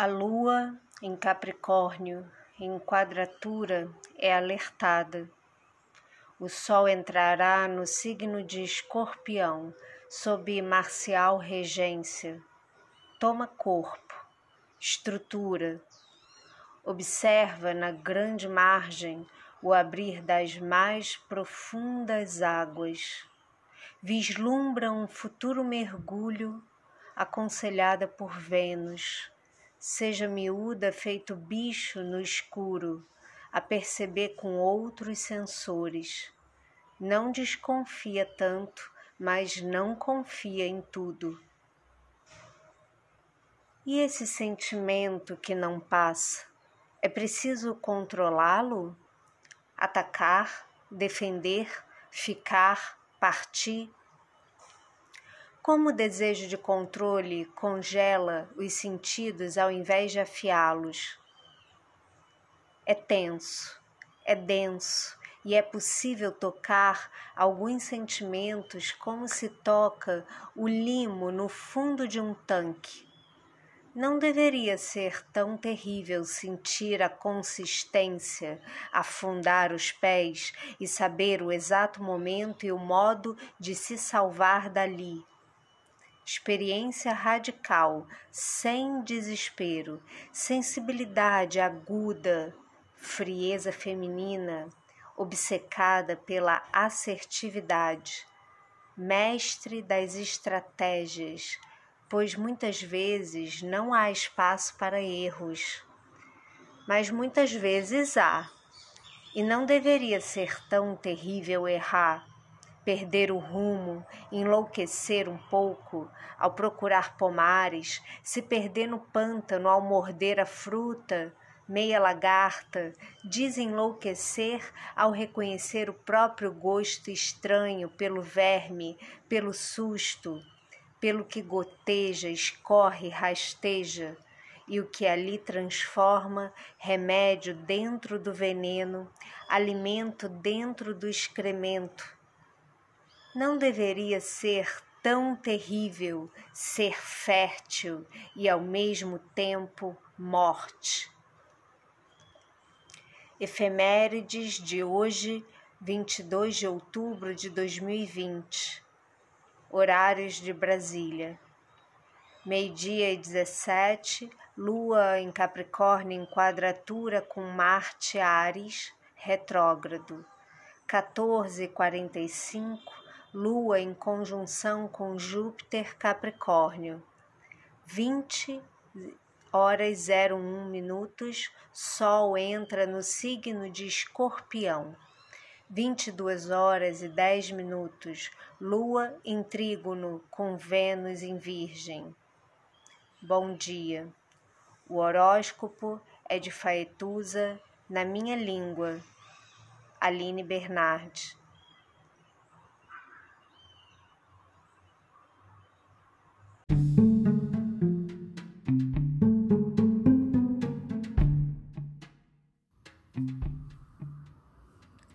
A lua em Capricórnio, em quadratura, é alertada. O sol entrará no signo de Escorpião, sob marcial regência. Toma corpo, estrutura. Observa na grande margem o abrir das mais profundas águas. Vislumbra um futuro mergulho aconselhada por Vênus seja miúda feito bicho no escuro, a perceber com outros sensores. Não desconfia tanto, mas não confia em tudo. E esse sentimento que não passa, é preciso controlá-lo? Atacar, defender, ficar, partir? Como o desejo de controle congela os sentidos ao invés de afiá-los. É tenso, é denso e é possível tocar alguns sentimentos como se toca o limo no fundo de um tanque. Não deveria ser tão terrível sentir a consistência, afundar os pés e saber o exato momento e o modo de se salvar dali experiência radical, sem desespero, sensibilidade aguda, frieza feminina, obcecada pela assertividade, mestre das estratégias, pois muitas vezes não há espaço para erros, mas muitas vezes há, e não deveria ser tão terrível errar perder o rumo, enlouquecer um pouco ao procurar pomares, se perder no pântano ao morder a fruta, meia lagarta, desenlouquecer ao reconhecer o próprio gosto estranho pelo verme, pelo susto, pelo que goteja, escorre, rasteja, e o que ali transforma remédio dentro do veneno, alimento dentro do excremento, não deveria ser tão terrível ser fértil e ao mesmo tempo morte. Efemérides de hoje, 22 de outubro de 2020. Horários de Brasília. Meio-dia e 17, Lua em Capricórnio em quadratura com Marte Ares, retrógrado. 14h45, Lua em conjunção com Júpiter Capricórnio. 20 horas 01 minutos, Sol entra no signo de Escorpião. 22 horas e 10 minutos, Lua em trígono com Vênus em Virgem. Bom dia. O horóscopo é de Faetusa na minha língua. Aline Bernardi.